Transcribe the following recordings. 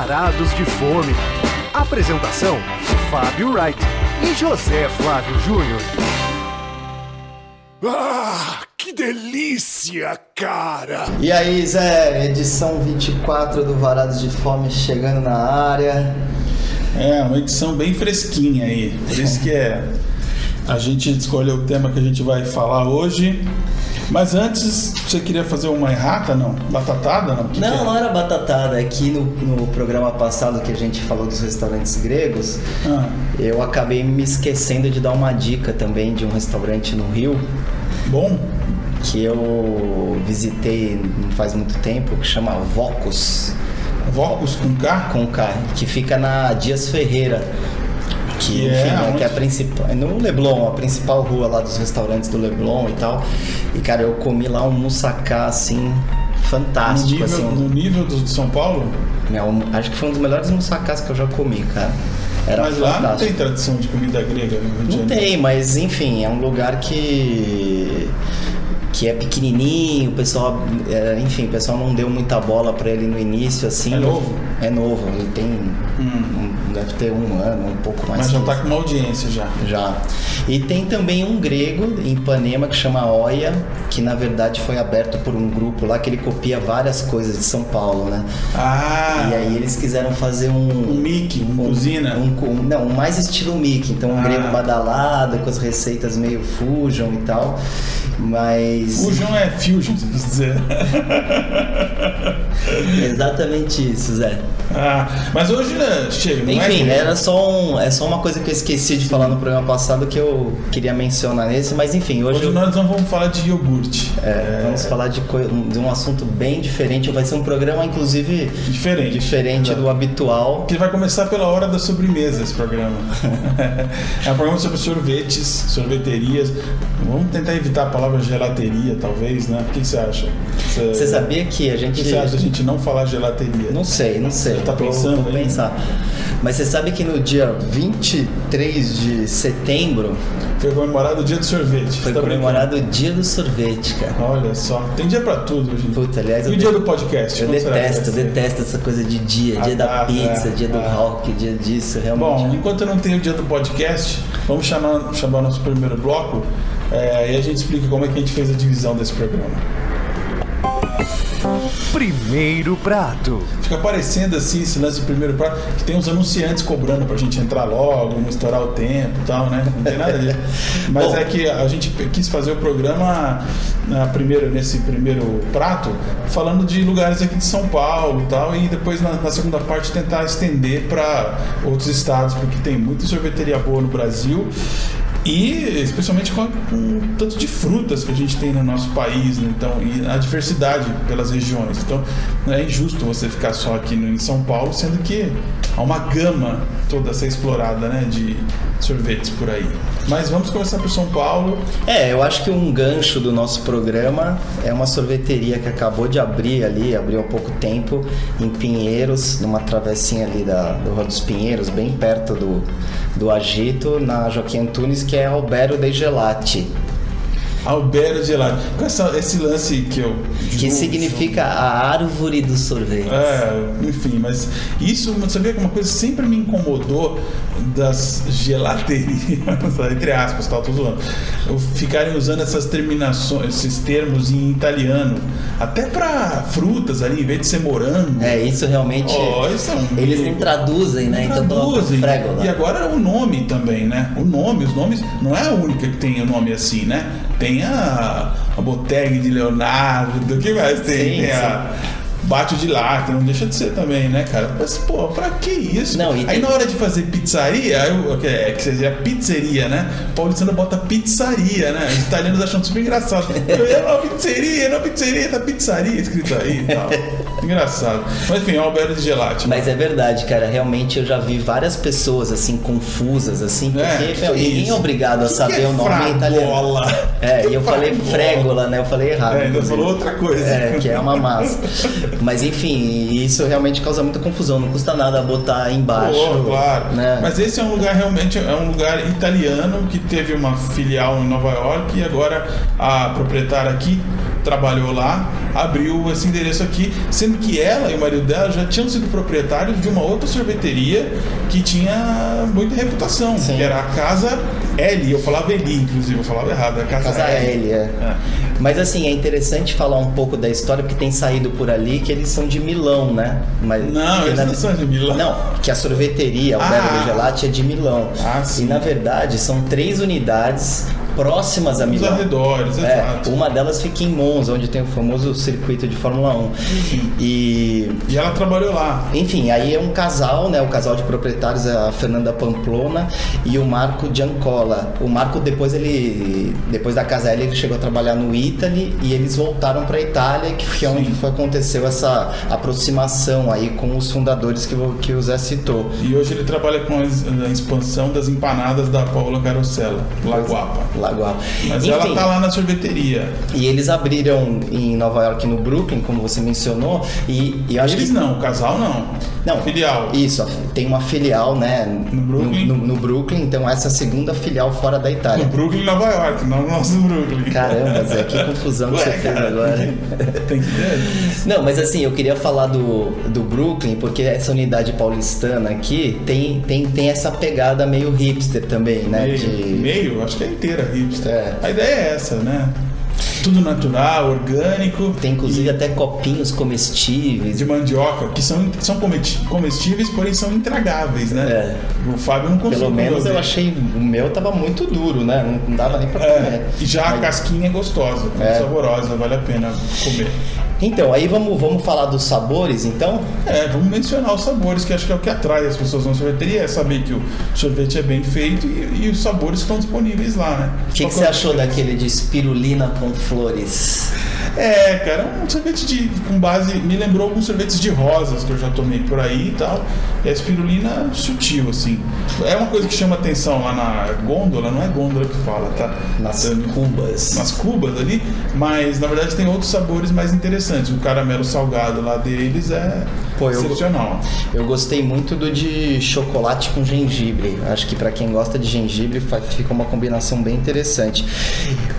Varados de Fome. Apresentação: Fábio Wright e José Flávio Júnior. Ah, que delícia, cara! E aí, Zé, edição 24 do Varados de Fome chegando na área. É, uma edição bem fresquinha aí. Por isso que é. A gente escolheu o tema que a gente vai falar hoje. Mas antes, você queria fazer uma errata, não? Batatada, não? Que não, que é? não era batatada. Aqui no, no programa passado que a gente falou dos restaurantes gregos, Ah, eu acabei me esquecendo de dar uma dica também de um restaurante no Rio bom? que eu visitei não faz muito tempo, que chama Vocus. Vocus com K? com K, que fica na Dias Ferreira. Que, Que enfim, é né, que é a principal, é no Leblon, a principal rua lá dos restaurantes do Leblon e tal. E cara, eu comi lá um moussaka assim No fantástico, nível, assim, no nível do de São Paulo? é acho que foi um dos melhores moussakás que eu já comi, cara. Era mas lá não fantástico. tem tradição de comida grega no Rio de Não tem, mas enfim, é um lugar que que é pequenininho, o pessoal, é, enfim, o pessoal não deu muita bola pra ele no início, assim. É novo? É novo, ele tem, um- deve ter um ano, um pouco mais. Mas já tá isso. com uma audiência já. Já. E tem também um grego em Ipanema que chama Oia, que na verdade foi aberto por um grupo lá que ele copia várias coisas de São Paulo, né? Ah, E aí eles quiseram fazer um. um Mickey, um, cozinha. um- um- não, mais estilo Mickey, então um Ah. grego badalado, com as receitas meio fusion e tal. Mas. Fusion é fusion, você quis dizer. Exatamente isso, Zé. Ah, mas hoje né, chega, não Enfim, é? era só um, é só uma coisa que eu esqueci de falar no programa passado que eu queria mencionar nesse, mas enfim, hoje, Hoje eu- nós não vamos falar de iogurte. É, vamos falar de, coi- de um assunto bem diferente. Vai ser um programa, inclusive, Diferente. diferente Exato. do habitual. Que vai começar pela hora da sobremesa esse programa. é um programa sobre sorvetes, sorveterias. Vamos tentar evitar a palavra gelateria, talvez, né? O que você acha? Você sabia que a O gente. que você acha da gente não falar gelateria? Não sei, não sei. Você tá Vou- pensando Vou aí? pensar. Mas você sabe que no dia 23 de setembro Foi comemorado o dia do sorvete. foi tá comemorado o dia do sorvete, cara. Olha só, tem dia pra tudo dia. Puta, aliás, E o dia do podcast? Eu detesto, detesto essa coisa de dia, Ah, dia da tá, pizza, é, dia do ah. rock, dia disso, realmente. Bom, enquanto eu não tenho o dia do podcast, vamos chamar, chamar o nosso primeiro bloco é, e a gente explica como é que a gente fez a divisão desse programa. Primeiro prato. Fica parecendo assim esse lance do primeiro prato, que tem uns anunciantes cobrando pra gente entrar logo, não estourar o tempo e tal, né? Não tem nada disso. Mas Bom. é que a gente quis fazer o programa na primeira, nesse primeiro prato, falando de lugares aqui de São Paulo e tal, e depois na, na segunda parte tentar estender para outros estados, porque tem muita sorveteria boa no Brasil. E especialmente com, o tanto de frutas que a gente tem no nosso país, né? então, e a diversidade pelas regiões. Então, é injusto você ficar só aqui em São Paulo, sendo que há uma gama toda a ser explorada né, de sorvetes por aí. Mas vamos começar por São Paulo. É, eu acho que um gancho do nosso programa é uma sorveteria que acabou de abrir ali, abriu há pouco tempo, em Pinheiros, numa travessinha ali da, do Rua dos Pinheiros, bem perto do, do Agito, na Joaquim Antunes, que é Albero de Gelati, Albero Gelado. Com essa, esse lance que eu. que julgo- significa a árvore do sorvete. É, enfim, mas isso, você vê que uma coisa sempre me incomodou das gelaterias, entre aspas, tal, tô zoando, ficarem usando essas terminações, esses termos em italiano, até pra frutas ali, em vez de ser morango. É, isso realmente. Oh, isso é um eles não traduzem, né? Então colocam Traduzem. frégola. E agora o nome também, né? O nome, os nomes, não é a única que tem o nome assim, né? Tem a, a de Leonardo, o que mais tem? Sim, tem a Bate de Lata, não deixa de ser também, né, cara? Mas, pô, pra que isso? Não, aí tem- na hora de fazer pizzaria, que é que seria pizzeria, né? Paulistano bota pizzaria, né? Os italianos acham super engraçado. É uma pizzeria, não pizzeria, tá pizzaria escrito aí e tal. Engraçado. Mas enfim, é o Alberto de Gelati. Mas é verdade, cara. Realmente eu já vi várias pessoas assim confusas, assim, porque É, meu, ninguém isso? é obrigado a Que saber que é o nome em italiano. fragola? É, e eu falei Fragola. frégola, né? Eu falei errado. É, ainda falou outra coisa. É, que é uma massa. Mas enfim, isso realmente causa muita confusão. Não custa nada botar embaixo. Pô, claro. Né? Mas esse é um lugar realmente é um lugar italiano que teve uma filial em Nova York e agora a proprietária aqui trabalhou lá, abriu esse endereço aqui, sendo que ela e o marido dela já tinham sido proprietários de uma outra sorveteria que tinha muita reputação, Sim. que era a Casa L. Eu falava Eli, inclusive, eu falava errado. A Casa, Casa L, é. Mas assim, é interessante falar um pouco da história, porque tem saído por ali que eles são de Milão, né? Mas, Não, eles na- não são de Milão. Não, que a sorveteria, o Ah. Belo Gelati é de Milão. Ah, sim. E na verdade são três unidades próximas a Milão. arredores, É, exato. uma delas fica em Monza, onde tem o famoso circuito de Fórmula 1. E E ela trabalhou lá. enfim, aí é um casal, né? O casal de proprietários é a Fernanda Pamplona e o Marco Giancola. O Marco depois ele depois da casa ele chegou a trabalhar no Italy e eles voltaram para Itália, que foi onde foi, aconteceu essa aproximação aí com os fundadores que, o- que o Zé citou. E hoje ele trabalha com a a expansão das empanadas da Paula Carosella, Laguapa. Lagoa. Mas Enfim, ela tá lá na sorveteria. e eles abriram em Nova York, no Brooklyn, como você mencionou, e, e eu acho Eles que não, o casal não. Não, Filial. Isso, tem uma filial, né? No Brooklyn? No, no Brooklyn, então essa é a segunda filial fora da No Itália. Brooklyn, Nova York, não no nosso Brooklyn. Caramba, Zé, que confusão que Ué, você fez cara, agora. Tem que. Não, mas assim, eu queria falar do, do Brooklyn, porque essa unidade paulistana aqui tem, tem, tem essa pegada meio hipster também, né? Meio, De- meio, acho que é inteira hipster. É. A ideia é essa, né? Tudo natural, orgânico. Tem inclusive e até copinhos comestíveis. de mandioca, que são, são comestíveis, porém são intragáveis, né? O Fábio não conseguiu. Pelo menos eu achei. O meu tava muito duro, né? Não, dava nem pra comer. É, e já a casquinha é gostosa, É. saborosa, vale a pena comer. Então, aí vamos, vamos falar dos sabores, então? É, vamos mencionar os sabores, que acho que é o que atrai as pessoas na sorveteria, é saber que o sorvete é bem feito e, e os sabores estão disponíveis lá, né? O que, que você achou daquele de espirulina com flores? É, cara, um sorvete de, com base. Me lembrou alguns sorvetes de rosas que eu já tomei por aí e tal. E a espirulina sutil, assim. É uma coisa que chama atenção lá na gôndola, não é gôndola que fala, tá? Nas cubas. nas cubas ali, mas na verdade tem outros sabores mais interessantes. O caramelo salgado lá deles é Pô, eu- excepcional. Eu gostei muito do de chocolate com gengibre. Acho que pra quem gosta de gengibre fica uma combinação bem interessante.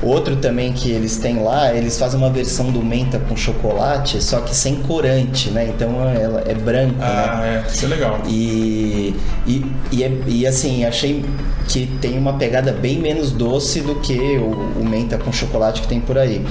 Outro também que eles têm lá, eles fazem uma versão do menta com chocolate, só que sem corante, né? Então ela é branco, né? Ah, é, isso é legal. E, e, e, é- e, assim, achei que tem uma pegada bem menos doce do que o, o menta com chocolate que tem por aí.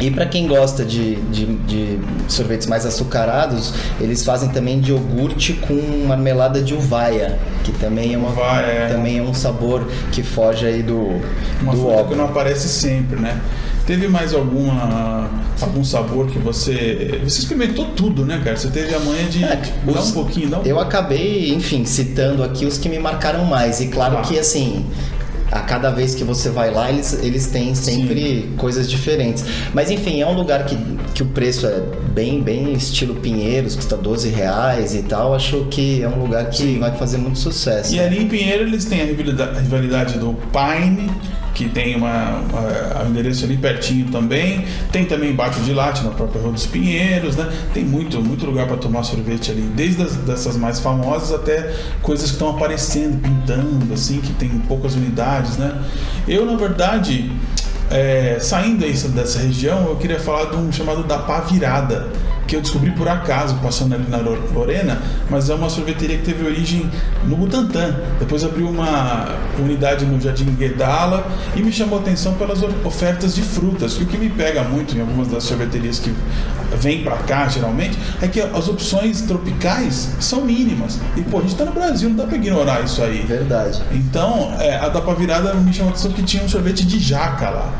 E para quem gosta de, de, de sorvetes mais açucarados, eles fazem também de iogurte com marmelada de uvaia, que também é, uma, Uvaia, é. também é um sabor que foge aí do, Uma do fruta que óbvio. não aparece sempre, né? Teve mais alguma algum sabor que você você experimentou tudo, né, cara? Você teve a manha de É, dar os- um pouquinho, não? Eu acabei, enfim, citando aqui os que me marcaram mais. E claro Ah. que, assim, a cada vez que você vai lá, eles, eles têm sempre coisas diferentes. Mas, enfim, é um lugar que, que o preço é bem, bem estilo Pinheiros, custa 12 reais e tal. Acho que é um lugar que vai fazer muito sucesso. E ali em Pinheiro eles têm a rivalidade, a rivalidade do Pine, que tem uma, uma- um endereço ali pertinho também. Tem também Bate de Latte na própria Rua dos Pinheiros, né? Tem muito, muito lugar para tomar sorvete ali, desde as, dessas mais famosas até coisas que estão aparecendo, pintando, assim, que tem poucas unidades, né? Eu, na verdade, é, saindo dessa região, eu queria falar de um chamado da Pá Virada, que eu descobri por acaso, passando ali na Lor- Lorena, mas é uma sorveteria que teve origem no Butantã. Depois abriu uma unidade no Jardim Guedala e me chamou a atenção pelas ofertas de frutas. E o que me pega muito em algumas das sorveterias que vêm pra cá, geralmente, é que as opções tropicais são mínimas. E, pô, a gente tá no Brasil, não dá pra ignorar isso aí. Verdade. Então, é, a da virada me chamou a atenção que tinha um sorvete de jaca lá.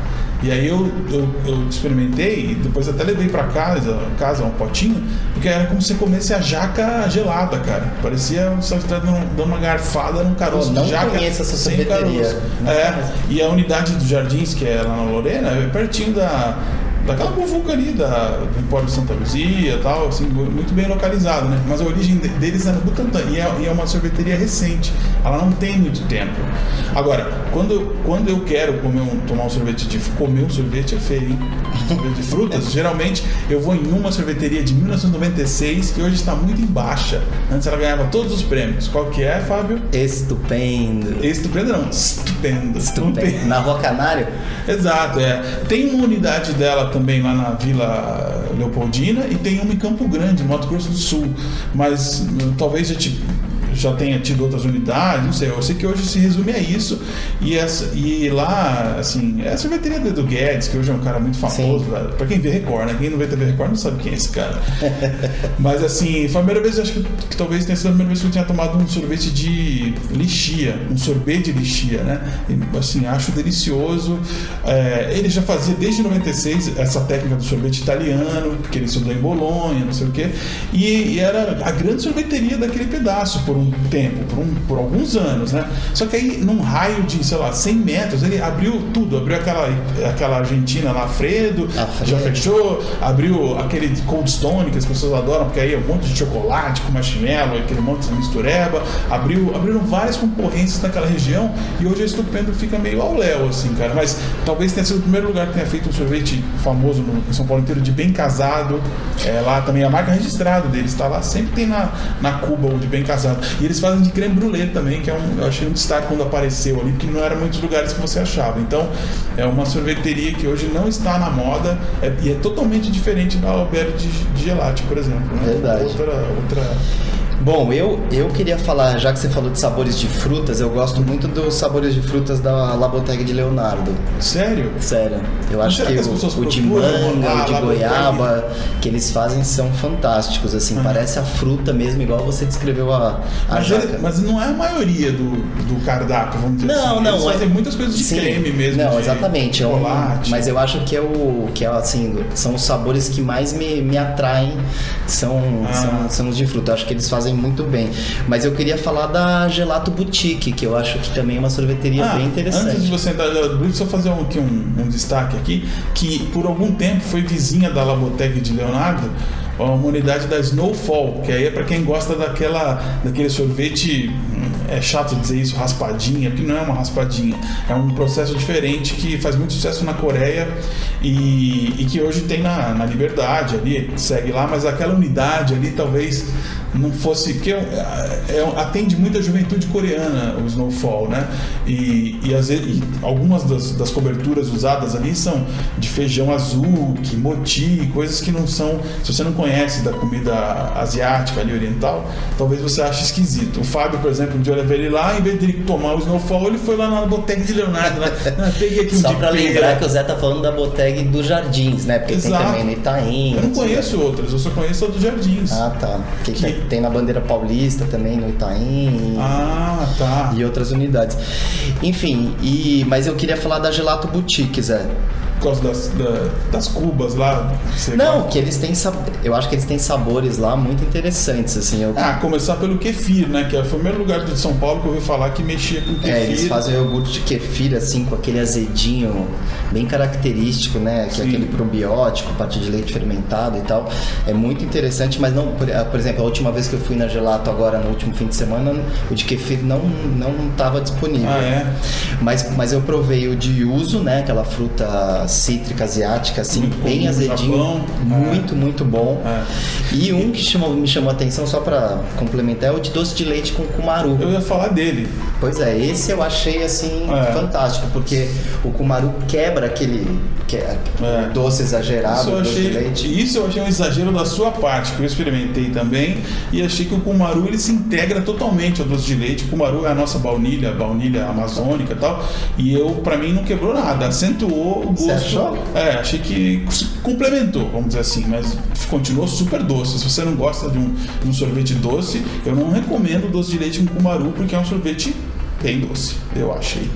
E aí eu, eu, eu experimentei e depois até levei pra casa, casa um potinho, porque era como se você comesse a jaca gelada, cara. Parecia você estar dando, dando uma garfada num caroço Pô, não jaca conheço essa sem sorveteria. caroço. É, e a unidade dos Jardins, que é lá na Lorena, é pertinho da daquela ali da, do Empório Santa Luzia e tal, assim, muito bem localizado, né? Mas a origem de- deles é no Butantã e é, e é uma sorveteria recente. Ela não tem muito tempo. Agora, quando, quando eu quero comer um, tomar um sorvete de comer um sorvete é feio, hein? Sorvete de frutas, geralmente eu vou em uma sorveteria de 1996 que hoje está muito em baixa. Antes ela ganhava todos os prêmios. Qual que é, Fábio? Estupendo. Estupendo não, estupendo. Estupendo. Na Rua Canário? Exato, é. Tem uma unidade dela também lá na Vila Leopoldina e tem uma em Campo Grande, Mato Grosso do Sul. Mas hum, talvez já te já tenha tido outras unidades, não sei. Eu sei que hoje se resume a isso. E, essa, e lá, assim, é a sorveteria do Guedes, que hoje é um cara muito famoso. Para quem vê Record, né? Quem não vê TV Record não sabe quem é esse cara. Mas assim, foi a primeira vez, acho que, que, talvez tenha sido a primeira vez que eu tinha tomado um sorvete de lixia, um sorvete de lixia, né? E, assim, acho delicioso. É, ele já fazia desde 96 essa técnica do sorvete italiano, porque ele estudou em Bolonha, não sei o quê. E, e era a grande sorveteria daquele pedaço, por um um tempo, por, um, por alguns anos, né? Só que aí, num raio de, sei lá, 100 metros, ele abriu tudo. Abriu aquela, aquela Argentina lá, Fredo, já fechou. Abriu aquele Cold Stone, que as pessoas adoram, porque aí é um monte de chocolate com marshmallow, aquele monte de mistureba. Abriu, abriram várias concorrências naquela região e hoje a Estupendo fica meio ao léu, assim, cara. Mas talvez tenha sido o primeiro lugar que tenha feito um sorvete famoso no, em São Paulo inteiro de bem casado. É, lá também a marca registrada deles, está lá. Sempre tem na, na Cuba o de bem casado. E eles fazem de creme brulee também, que é um, eu achei um destaque quando apareceu ali, porque não era muitos lugares que você achava. Então, é uma sorveteria que hoje não está na moda é, e é totalmente diferente da Alberto de, de Gelati, por exemplo. Né? Verdade. Outra, outra Bom, eu, eu queria falar, já que você falou de sabores de frutas, eu gosto muito dos sabores de frutas da Laboteg de Leonardo. Sério? Sério. Eu acho que, que o, o de manga, o de goiaba, que eles fazem são fantásticos, assim, uhum. parece a fruta mesmo, igual você descreveu a, a mas, jaca. mas não é a maioria do, do cardápio, vamos dizer não, assim. Não, eles fazem muitas coisas de sim, creme mesmo. Não, exatamente. É um, mas eu acho que é o que é assim, são os sabores que mais me, me atraem, são, ah. são, são os de fruta. Eu acho que eles fazem muito bem. Mas eu queria falar da Gelato Boutique, que eu acho que também é uma sorveteria ah, bem interessante. Antes de você entrar na Boutique, só fazer um, aqui um, um, destaque aqui, que por algum tempo foi vizinha da Labotec de Leonardo, uma unidade da Snowfall, que aí é para quem gosta daquela, daquele sorvete é chato dizer isso, raspadinha, porque não é uma raspadinha. É um processo diferente que faz muito sucesso na Coreia e, e que hoje tem na, na Liberdade ali, segue lá, mas aquela unidade ali talvez não fosse. Porque é, é, atende muita juventude coreana o Snowfall, né? E, e, vezes, e algumas das, das, coberturas usadas ali são de feijão azul, moti, coisas que não são. Se você não conhece da comida asiática ali, oriental, talvez você ache esquisito. O Fábio, por exemplo, eu levei ele lá, em vez de tomar o Snowfall, ele foi lá na botega de Leonardo. Né? Peguei aqui um Só pra lembrar que o Zé tá falando da botega dos Jardins, né? Porque Exato. tem também no Itaim. Eu não conheço outras, eu só conheço a dos Jardins. Ah, tá. Que, que tem na bandeira paulista também, no Itaim. Ah, tá. E outras unidades. Enfim, e, mas eu queria falar da Gelato Boutique, Zé por causa das, da, das cubas lá? Não, que eles têm eu acho que eles têm sabores lá muito interessantes, assim. Eu... Ah, começar pelo kefir, né? Que foi o primeiro lugar de São Paulo que eu ouvi falar que mexia com kefir. É, eles fazem iogurte de kefir, assim, com aquele azedinho bem característico, né? Que é aquele probiótico, a partir de leite fermentado e tal. É muito interessante, mas não, por, por, exemplo, a última vez que eu fui na Gelato agora, no último fim de semana, o de kefir não não estava disponível. Ah, é? Mas, mas eu provei o de uso, né? Aquela fruta cítrica asiática, assim, muito bem azedinho. Japão. Muito, é. muito bom. É. E um que chamou, me chamou a atenção, só para complementar, é o de doce de leite com kumaru. Eu ia falar dele. Pois é, esse eu achei, assim, é. fantástico, porque o kumaru quebra aquele que é, é. doce exagerado, isso doce achei, de leite. Isso eu achei um exagero da sua parte, que eu experimentei também, e achei que o kumaru ele se integra totalmente ao doce de leite. O kumaru é a nossa baunilha, baunilha amazônica e tal, e eu, para mim, não quebrou nada, acentuou o gosto achou? É, achei que complementou, vamos dizer assim, mas continuou super doce. Se você não gosta de um, de um sorvete doce, eu não recomendo doce de leite com cumaru, porque é um sorvete bem doce, eu achei.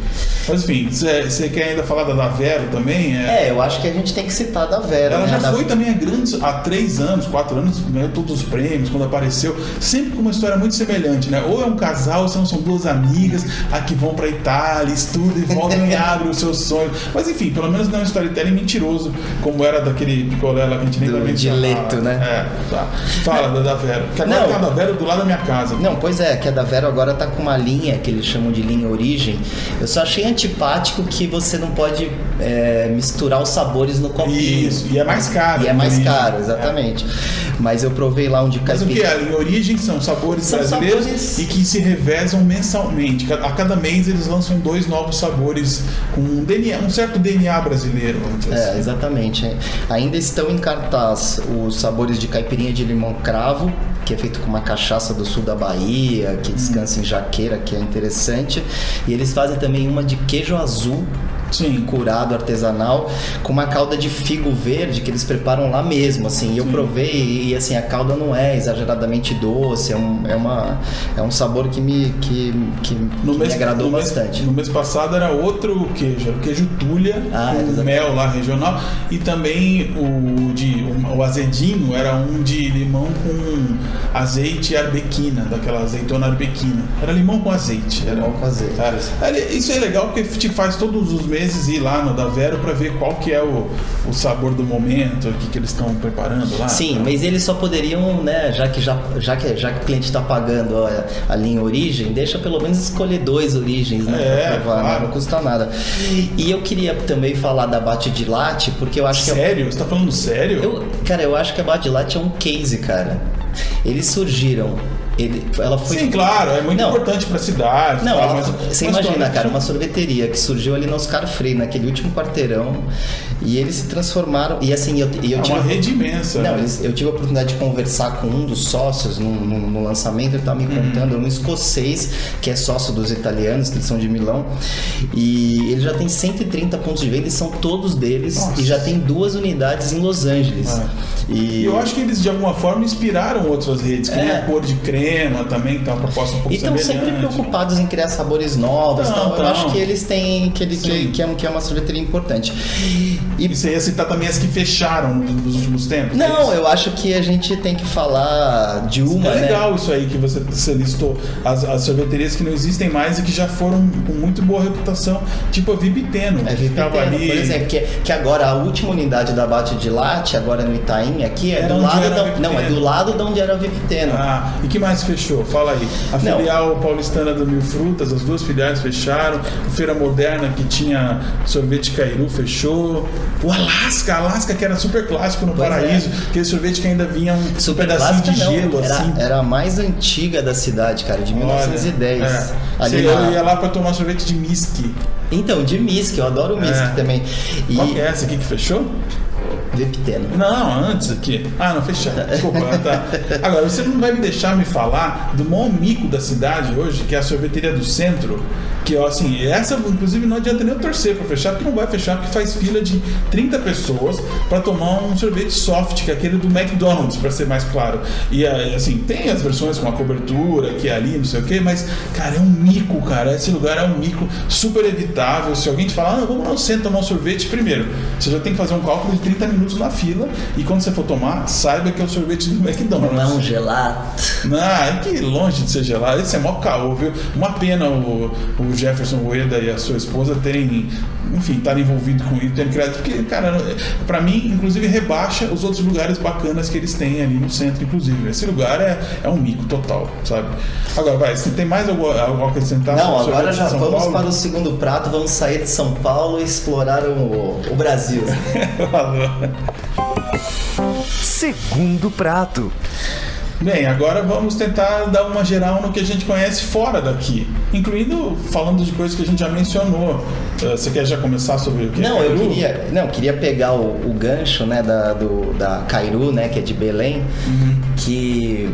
Mas enfim, você quer ainda falar da Davero também? É... é, eu acho que a gente tem que citar a Davero. Ela né? já da... foi também a grandes, há três anos, quatro anos, ganhou todos os prêmios quando apareceu, sempre com uma história muito semelhante, né? Ou é um casal, ou são, são duas amigas a que vão pra Itália, estudam e voltam e abrem os seus sonhos. Mas enfim, pelo menos não é um storytelling mentiroso, como era daquele picolé lá que a gente nem do Dileto, né? É, tá. Fala da Davero. Que agora não, tá a Davero do lado da minha casa. Não, pois é, que a Davero agora tá com uma linha que eles chamam de linha origem. Eu só achei antipático que você não pode é, misturar os sabores no copinho. Isso, e é mais caro. E é mais caro, exatamente. É. Mas eu provei lá um de Mas o que? caipirinha. Em origem são sabores São brasileiros sabores- e que se revezam mensalmente. A cada mês eles lançam dois novos sabores com um, DNA, um certo DNA brasileiro, É, assim. exatamente. é. Ainda estão em cartaz os sabores de caipirinha de limão cravo, que é feito com uma cachaça do sul da Bahia, que descansa em jaqueira, que é interessante. E eles fazem também uma de queijo azul, Sim. curado artesanal, com uma calda de figo verde que eles preparam lá mesmo, assim. E eu provei e assim a calda não é exageradamente doce, é um, é uma, é um sabor que me que, que, que me agradou no mês- bastante. no mês passado era outro queijo, era o queijo tulha, Ah, com mel lá regional, e também o de o, azedinho era um de limão com azeite e arbequina, daquela azeitona arbequina. Era limão com azeite. Era, Limão com azeite. Era- era- isso é legal porque te faz todos os meses ir lá no da Vero pra ver qual que é o, o sabor do momento, o que, que eles estão preparando lá. Sim, mas eles só poderiam, né, já que, já, já que, já que o cliente está pagando ó, a linha origem, deixa pelo menos escolher dois origens, né, É, pra provar, né, claro. não custa nada. E eu queria também falar da Bate de Latte, porque eu acho que... é Sério? Você tá falando sério? Eu, cara, eu acho que a Bate de Latte é um case, cara. Eles surgiram... Ele, ela foi Sim, claro, é muito Não. importante pra cidade. Não, tal, ela- mas- você mas imagina, cara, uma sorveteria que surgiu ali no Oscar Freire, naquele último quarteirão, e eles se transformaram. E assim, eu, eu É tive. uma rede imensa. Não, né? eles- eu tive a oportunidade de conversar com um dos sócios no, no- no lançamento, ele estava me Uhum. contando, é um escocês que é sócio dos italianos, que eles são de Milão, e ele já tem 130 pontos de venda e são todos deles, Nossa. e já tem duas unidades em Los Angeles. É. E eu acho que eles de alguma forma inspiraram outras redes, que nem É. a cor de crema também, que tem uma proposta um pouco E estão sempre preocupados em criar sabores novos. Não, então eu acho que eles têm que, ele, que, que, é, que é uma sorveteria importante. E E você ia citar também as que fecharam nos últimos tempos? não, é eu acho que a gente tem que falar de uma, É né? legal isso aí que você, você listou. As, as sorveterias que não existem mais e que já foram com muito boa reputação, tipo a Vibiteno. É que ficava ali. por exemplo, que, que agora a última unidade da Bate de Latte, agora no Itaim, aqui é Era do lado da, não, é do lado de onde era a Vipiteno. Ah, e que mais fechou? Fala aí. A Não. filial paulistana do Mil Frutas, as duas filiais fecharam. A Feira Moderna, que tinha sorvete Cairu, fechou. O Alasca, Alasca, que era super clássico no Pois é. Paraíso. Aquele sorvete que ainda vinha um Super pedacinho de não. gelo, era, assim. era a mais antiga da cidade, cara, de Olha, 1910. é. Ali na- ia lá pra tomar sorvete de miski. Então, de Misk, eu adoro o Misk É. também. E Qual que é essa aqui que fechou? Vipiteno. Não, antes aqui. Ah, não, fecharam. Desculpa. tá. Agora, você não vai me deixar me falar do maior mico da cidade hoje, que é a sorveteria do centro. Que, ó, assim, essa, inclusive, não adianta nem eu torcer pra fechar, porque não vai fechar, porque faz fila de 30 pessoas pra tomar um sorvete soft, que é aquele do McDonald's, pra ser mais claro. E, eh, assim, tem as versões com a cobertura, que é ali, não sei o quê, mas, cara, é um mico, cara. Esse lugar é um mico super evitável. Se alguém te falar, ah, vamos lá no centro tomar um sorvete, primeiro, você já tem que fazer um cálculo de 30 minutos na fila, e quando você for tomar, saiba que é o sorvete do McDonald's. Não gelato. Não, é que longe de ser gelado. Esse é mó caô, viu? Uma pena o, o Jefferson Rueda e a sua esposa terem, enfim, estarem envolvidos com isso, terem criado. Porque, cara, pra mim, inclusive, rebaixa os outros lugares bacanas que eles têm ali no centro, inclusive. Esse lugar é, é um mico total, sabe? Agora, vai, você tem mais algo, algo a acrescentar? Não, agora já vamos Paulo? para o segundo prato, vamos sair de São Paulo e explorar o, o Brasil. Segundo prato. Bem, agora vamos tentar dar uma geral no que a gente conhece fora daqui, incluindo falando de coisas que a gente já mencionou. Eh, Você quer já começar sobre o que? Não, eu Peru? queria, não, eu queria pegar o, o gancho, né, da, do, da Cairu, né, que é de Belém, que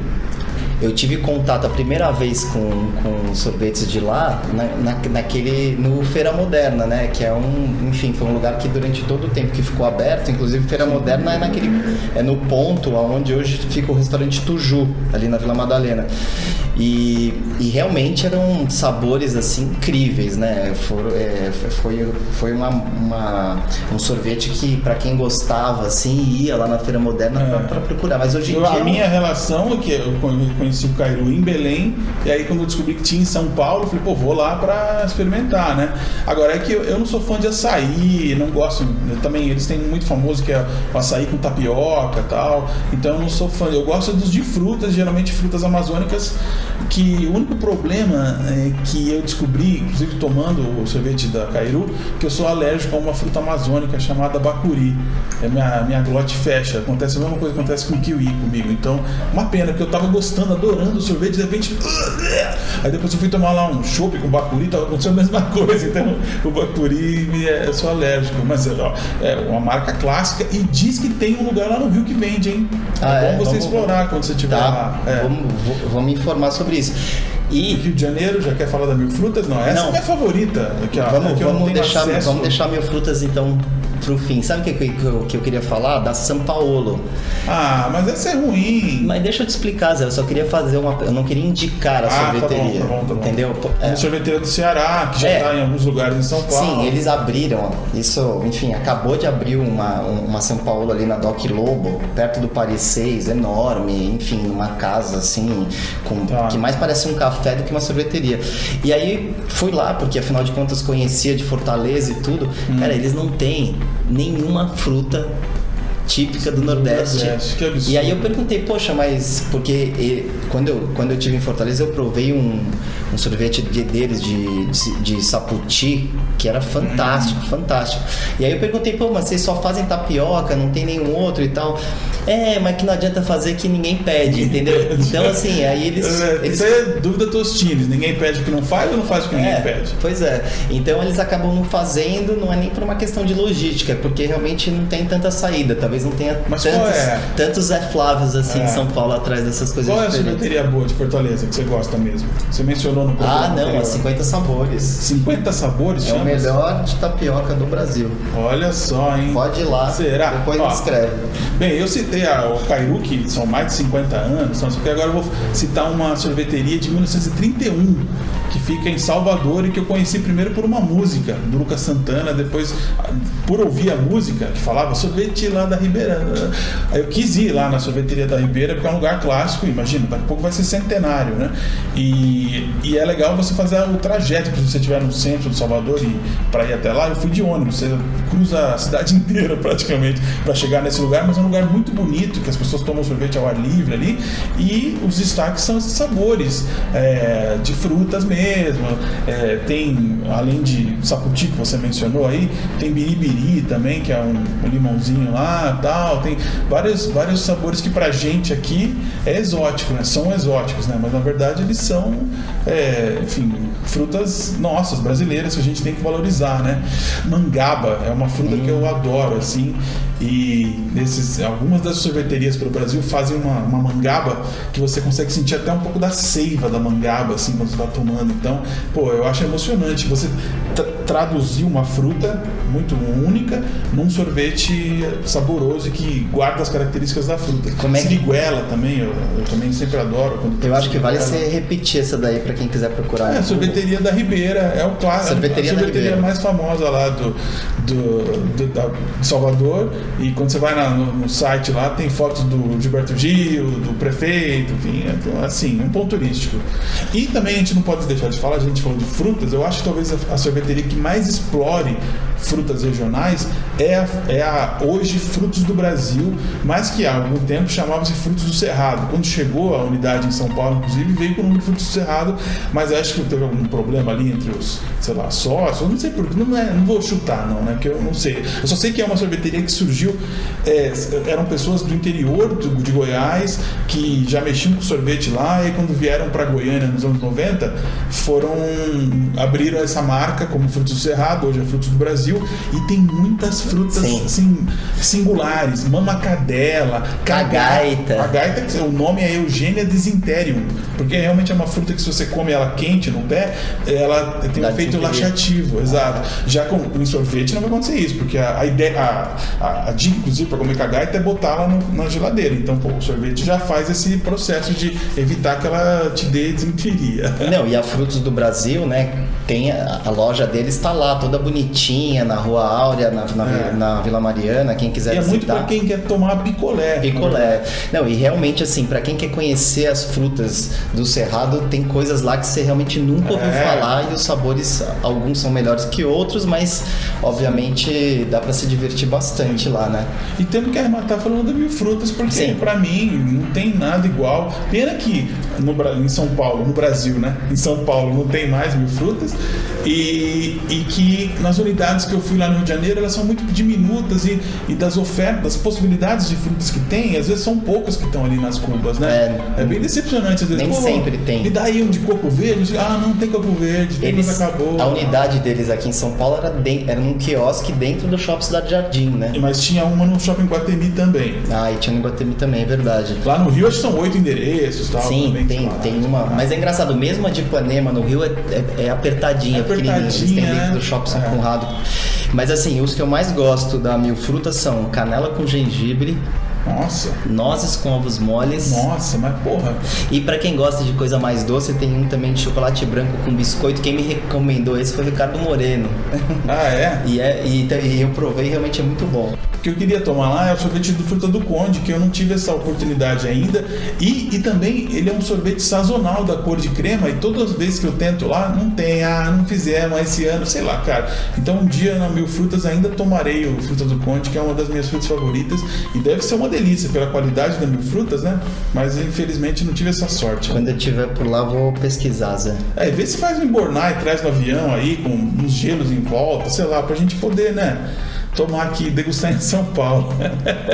eu tive contato a primeira vez com, com sorvetes de lá, na, na- naquele, no Feira Moderna, né, que é um, enfim, foi um lugar que durante todo o tempo que ficou aberto, inclusive Feira Moderna é naquele, é no ponto onde hoje fica o restaurante Tuju, ali na Vila Madalena. E, e realmente eram sabores assim incríveis, né? For- é, foi foi uma, uma- um sorvete que para quem gostava assim ia lá na feira moderna É. para procurar. Mas hoje em Eu- dia a minha relação, que eu con- conheci o Cairu em Belém, e aí quando eu descobri que tinha em São Paulo, falei, pô, vou lá pra experimentar, né? Agora é que eu, eu não sou fã de açaí, não gosto. também eles têm muito famoso que é o açaí com tapioca tal. Então eu não sou fã. Eu gosto dos de frutas, geralmente frutas amazônicas, que o único problema é que eu descobri, inclusive tomando o sorvete da Cairu, que eu sou alérgico a uma fruta amazônica chamada bacuri. É minha, minha glote fecha. Acontece a mesma coisa que acontece com o kiwi comigo. Então, uma pena, porque eu tava gostando, adorando o sorvete, de repente. Aí depois eu fui tomar lá um chopp com bacuri, tava acontecendo a mesma coisa. Então, o bacuri é, eu sou alérgico. Mas ó, é uma marca clássica e diz que tem um lugar lá no Rio que vende, hein? Ah, é é? bom você Vamos- explorar quando você estiver Tá, lá. É. vamos, vamos informar sobre isso. E Rio de Janeiro, já quer falar da Mil Frutas? Não, essa Não. é minha favorita. Ó, vamos, é vamos, deixar, acesso. vamos deixar mil frutas então pro fim. Sabe o que, que, que eu, que eu queria falar? Da São Paulo. Ah, mas essa é ruim. Mas deixa eu te explicar, Zé. Eu só queria fazer uma. Eu não queria indicar a Ah, tá bom, sorveteria. tá bom, tá bom. Entendeu? É. sorveteira do Ceará, que já É. está em alguns lugares em São Paulo. Sim, eles abriram. Isso, enfim, acabou de abrir uma, uma São Paulo ali na Doc Lobo, perto do Paris 6, enorme, enfim, numa casa assim, com, Tá. que mais parece um café do que uma sorveteria. E aí fui lá, porque afinal de contas conhecia de Fortaleza e tudo. Hum. Cara, eles não têm nenhuma fruta típica do Nordeste. Nordeste, que absurdo. E aí eu perguntei, poxa, mas porque e, quando eu quando eu tive em Fortaleza eu provei um, um sorvete de, deles de, de, de saputi que era fantástico, Hum. fantástico. E aí eu perguntei, pô, mas vocês só fazem tapioca, não tem nenhum outro e tal? É, mas que não adianta fazer que ninguém pede, entendeu? Então assim, aí eles, É, eles Isso aí é dúvida tostines. Ninguém pede o que não faz ou não faz o que ninguém é, pede? Pois é. Então eles acabam não fazendo, não é nem por uma questão de logística, é porque realmente não tem tanta saída. Talvez não tenha Mas tantos, é? tantos Zé Flávios assim É. em São Paulo atrás dessas coisas Qual é a sorveteria boa de Fortaleza que você gosta mesmo? Você mencionou no programa Ah, não, anterior. é 50 sabores. 50 sabores, É o chama? melhor de tapioca do Brasil. Olha só, hein? Pode ir lá, Será? depois Ó, escreve. Bem, eu citei a, o Cairu, que são mais de 50 anos, não sei o que, agora eu vou citar uma sorveteria de 1931, que fica em Salvador e que eu conheci primeiro por uma música do Lucas Santana, depois por ouvir a música que falava sorvete lá da Ribeira. Aí eu quis ir lá na sorveteria da Ribeira, porque é um lugar clássico, imagina, daqui a pouco vai ser centenário, né? E, e é legal você fazer o trajeto, se você estiver no centro de Salvador e para ir até lá, eu fui de ônibus, você cruza a cidade inteira praticamente para chegar nesse lugar, mas é um lugar muito bonito, que as pessoas tomam sorvete ao ar livre ali, e os destaques são esses sabores é, de frutas mesmo, é, tem, além de saputi que você mencionou aí, tem biribiri também, que é um, um limãozinho lá tal, tem vários, vários sabores que pra gente aqui é exótico, né? São exóticos, né? Mas na verdade eles são, é, enfim, frutas nossas, brasileiras, que a gente tem que valorizar, né? Mangaba é uma fruta que eu adoro, assim, e nesses, algumas das sorveterias pelo Brasil fazem uma, uma mangaba que você consegue sentir até um pouco da seiva da mangaba, assim, quando você está tomando. Então, pô, eu acho emocionante você tra- traduzir uma fruta muito única num sorvete saboroso que guarda as características da fruta. Como é que- Siriguela também, eu, eu também sempre adoro. Quando Eu acho que vale você repetir essa daí pra quem quiser procurar. É, sorveteria da Ribeira é o clássico. Sorveteria a sorveteria mais famosa lá do, do, do- da- de Salvador. E quando você vai na- no, no site lá, tem fotos do Gilberto Gil, do prefeito, enfim, é, assim, um ponto turístico. E também a gente não pode deixar de falar, a gente falou de frutas, eu acho que talvez a, a sorveteria que mais explore frutas regionais é a, é a hoje Frutos do Brasil, mas que há algum tempo chamava-se Frutos do Cerrado. Quando chegou a unidade em São Paulo, inclusive, veio com o nome de Frutos do Cerrado, mas acho que teve algum problema ali entre os, sei lá, sócios, não sei porquê, não, é, não vou chutar não, né, que eu não sei. Eu só sei que é uma sorveteria que surgiu, é, eram pessoas do interior do- de Goiás que já mexiam com sorvete lá e quando vieram para Goiânia nos anos 90, foram abriram essa marca como Frutos do Cerrado, hoje é Frutos do Brasil, e tem muitas frutas Sim. assim singulares, mamacadela, Cagaita. A gaita, que o nome é Eugênia desinterium, porque realmente é uma fruta que se você come ela quente no pé, ela tem um efeito laxativo, exato. Já com em sorvete não vai acontecer isso, porque a, a ideia, a, a, a dica inclusive para comer cagaita é botar ela no- na geladeira. Então, pô, o sorvete já faz esse processo de evitar que ela te dê desinteria. Não, e a Frutos do Brasil, né? Tem a, a loja deles está lá, toda bonitinha, na Rua Áurea, na, na, É. na Vila Mariana, quem quiser E é muito visitar. pra quem quer tomar picolé. Picolé. Não, e realmente, assim, pra quem quer conhecer as frutas do Cerrado, tem coisas lá que você realmente nunca ouviu É. falar e os sabores, alguns são melhores que outros, mas obviamente dá pra se divertir bastante lá, né? E temos que arrematar falando da Mil Frutas, porque Sim. pra mim não tem nada igual. Pena que no, em São Paulo, no Brasil, né? Em São Paulo não tem mais Mil Frutas. E, e que nas unidades que eu fui lá no Rio de Janeiro, elas são muito diminutas e, e das ofertas, das possibilidades de frutas que tem, às vezes são poucas que estão ali nas cubas, né? É, bem decepcionante às vezes. Nem Pô, sempre tem. Me dá aí um de coco verde? Ah, não tem coco verde, Eles, acabou. a unidade deles aqui em São Paulo era, den- era num quiosque dentro do Shopping Cidade Jardim, né? Mas tinha uma no shopping Guatemi também. Ah, e tinha no Guatemi também, é verdade. Lá no Rio acho que são oito endereços e tal. Sim, também, tem, lá. tem uma. Mas é engraçado, mesmo a de Ipanema no Rio é, é, é apertadinha, É pequenininha. Eles têm dentro né? do shopping São É. Conrado. Mas assim, os que eu mais gosto da Mil Frutas são canela com gengibre, Nossa, nozes com ovos moles. nossa, mas porra. E pra quem gosta de coisa mais doce, tem um também de chocolate branco com biscoito. Quem me recomendou esse foi o Ricardo Moreno. Ah, é? e, é, e, e eu provei realmente é muito bom. O que eu queria tomar lá é o sorvete do Fruta do Conde, que eu não tive essa oportunidade ainda. E, e também ele é um sorvete sazonal da cor de crema, e todas as vezes que eu tento lá, não tem, ah, não fizemos esse ano, sei lá, cara. Então um dia na Mil Frutas ainda tomarei o Fruta do Conde, que é uma das minhas frutas favoritas, e deve ser uma delícia pela qualidade da Mil Frutas, né? Mas infelizmente não tive essa sorte. Quando eu estiver por lá, vou pesquisar, Zé. É, vê se faz um embornar e traz no avião aí, com uns gelos em volta, sei lá, pra gente poder, né? Tomar aqui, degustar em São Paulo.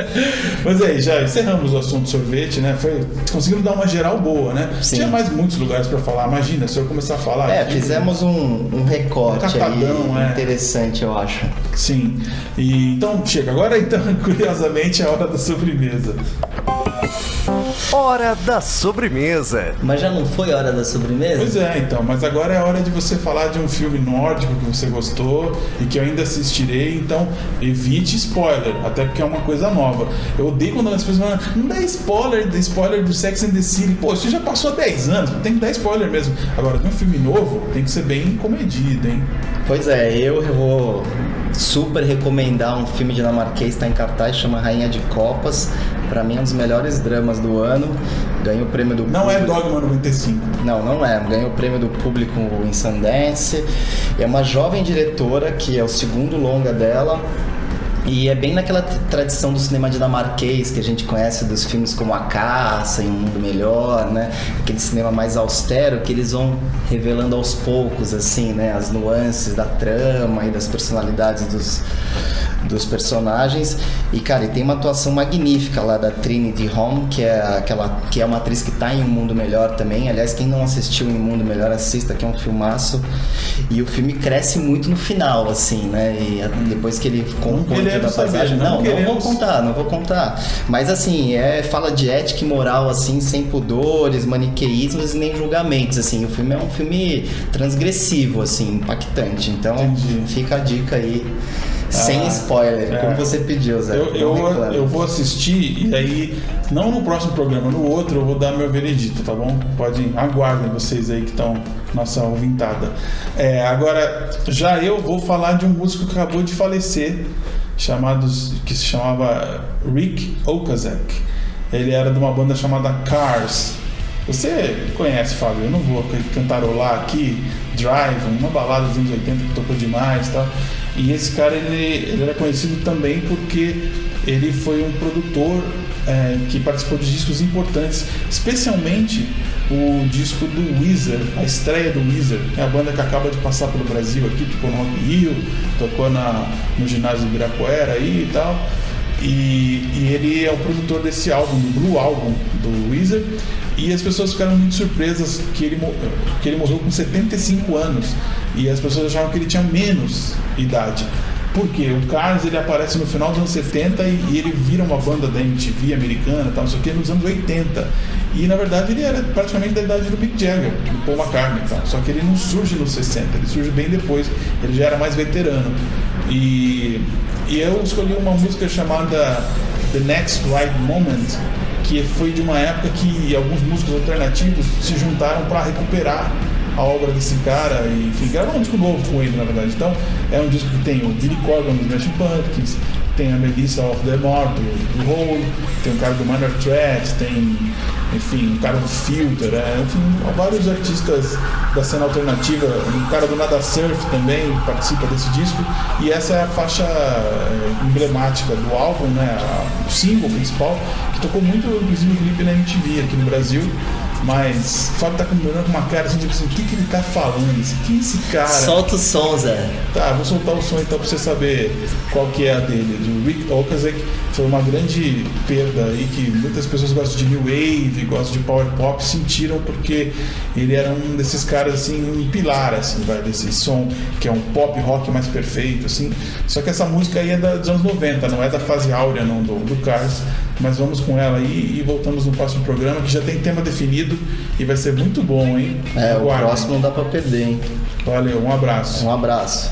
Mas aí, já encerramos o assunto sorvete, né? Foi, conseguimos dar uma geral boa, né? Sim. Tinha mais muitos lugares pra falar. Imagina, se eu começar a falar. É, aqui- fizemos um, um recorte Um catadão, aí é. interessante, eu acho. Sim. E, então, chega. Agora, então, curiosamente, é a hora da sobremesa. Hora da sobremesa. Mas já não foi hora da sobremesa? Pois é, então, mas agora é a hora de você falar de um filme nórdico que você gostou e que eu ainda assistirei, então evite spoiler, até porque é uma coisa nova. Eu odeio quando as pessoas falam, não dá spoiler, dá spoiler do Sex and the City. Pô, isso já passou há 10 anos, tem que dar spoiler mesmo. Agora, de um filme novo, tem que ser bem comedido, hein? Pois é, eu vou super recomendar um filme dinamarquês, está em cartaz, chama Rainha de Copas. Pra mim é um dos melhores dramas do ano. Ganhou o prêmio do Não é público. Dogma 95. Não, não é. Ganhou o prêmio do público em Sundance. É uma jovem diretora que é o segundo longa dela. E é bem naquela tradição do cinema dinamarquês que a gente conhece dos filmes como A Caça e Um Mundo Melhor, né? Aquele cinema mais austero que eles vão revelando aos poucos, assim, né? As nuances da trama e das personalidades dos, dos personagens. E, cara, e tem uma atuação magnífica lá da Trinity Holm, que é aquela que é uma atriz que tá em Um Mundo Melhor também. Aliás, quem não assistiu em Um Mundo Melhor, assista, que é um filmaço. E o filme cresce muito no final, assim, né? E depois que ele compõe toda a queremos saber, paisagem. não Não, não, vou contar, não vou contar. Mas assim, é fala de ética e moral, assim, sem pudores, maniqueísmos e nem julgamentos, assim. O filme é um filme transgressivo, assim, impactante. Então, Entendi. fica a dica aí, sem Ah, spoiler, é. como você pediu, Zé. Eu, eu, eu vou assistir e aí, não no próximo programa, no outro eu vou dar meu veredito, tá bom? Podem, aguardem vocês aí que estão nossa ouvintada. É, agora, já eu vou falar de um músico que acabou de falecer, chamado, que se chamava Rick Okazek. Ele era de uma banda chamada Cars. Você conhece, Fábio? Eu não vou cantarolar aqui. Drive, uma balada dos anos 80 que tocou demais tal. E esse cara, ele, ele era conhecido também porque ele foi um produtor é, que participou de discos importantes, especialmente o disco do Weezer, a estreia do Weezer, é a banda que acaba de passar pelo Brasil aqui, tocou no Rock Rio, tocou na, no ginásio do Ibirapuera aí e tal. E, e ele é o produtor desse álbum, do Blue Album do Weezer. E as pessoas ficaram muito surpresas que ele, que ele morreu com 75 anos. E as pessoas achavam que ele tinha menos idade. Por quê? O Cars ele aparece no final dos anos 70 e, e ele vira uma banda da MTV americana, tal, não sei o que, nos anos 80. E na verdade ele era praticamente da idade do Mick Jagger, do Paul McCartney. Tal. Só que ele não surge nos 60, ele surge bem depois, ele já era mais veterano. E, e eu escolhi uma música chamada The Next Right Moment, que foi de uma época que alguns músicos alternativos se juntaram para recuperar a obra desse cara e enfim, gravaram um disco novo com ele, na verdade. Então, é um disco que tem o Billy Corgan dos Smashing Pumpkins, tem a Melissa of the North do, do Hole, tem o cara do Minor Threat, tem, enfim, o cara do Filter, é, enfim, vários artistas da cena alternativa, um cara do Nada Surf também participa desse disco, e essa é a faixa é, emblemática do álbum, né, a, o single principal, que tocou muito, inclusive, o clipe na MTV aqui no Brasil, mas o Fábio tá combinando com uma cara assim, tipo assim, o que, que ele tá falando? Assim, quem é esse cara? Solta o som, Zé. Tá, vou soltar o som então pra você saber qual que é a dele. Do Rick Ocasek foi uma grande perda aí que muitas pessoas gostam de New Wave, gostam de Power Pop, sentiram porque ele era um desses caras assim, um pilar assim, vai, desse som que é um pop rock mais perfeito, assim. Só que essa música aí é dos anos 90, não é da fase áurea não, do, do Cars mas vamos com ela aí e voltamos no próximo programa que já tem tema definido e vai ser muito bom, hein? É, o próximo não dá pra perder, hein? Valeu, um abraço. Um abraço.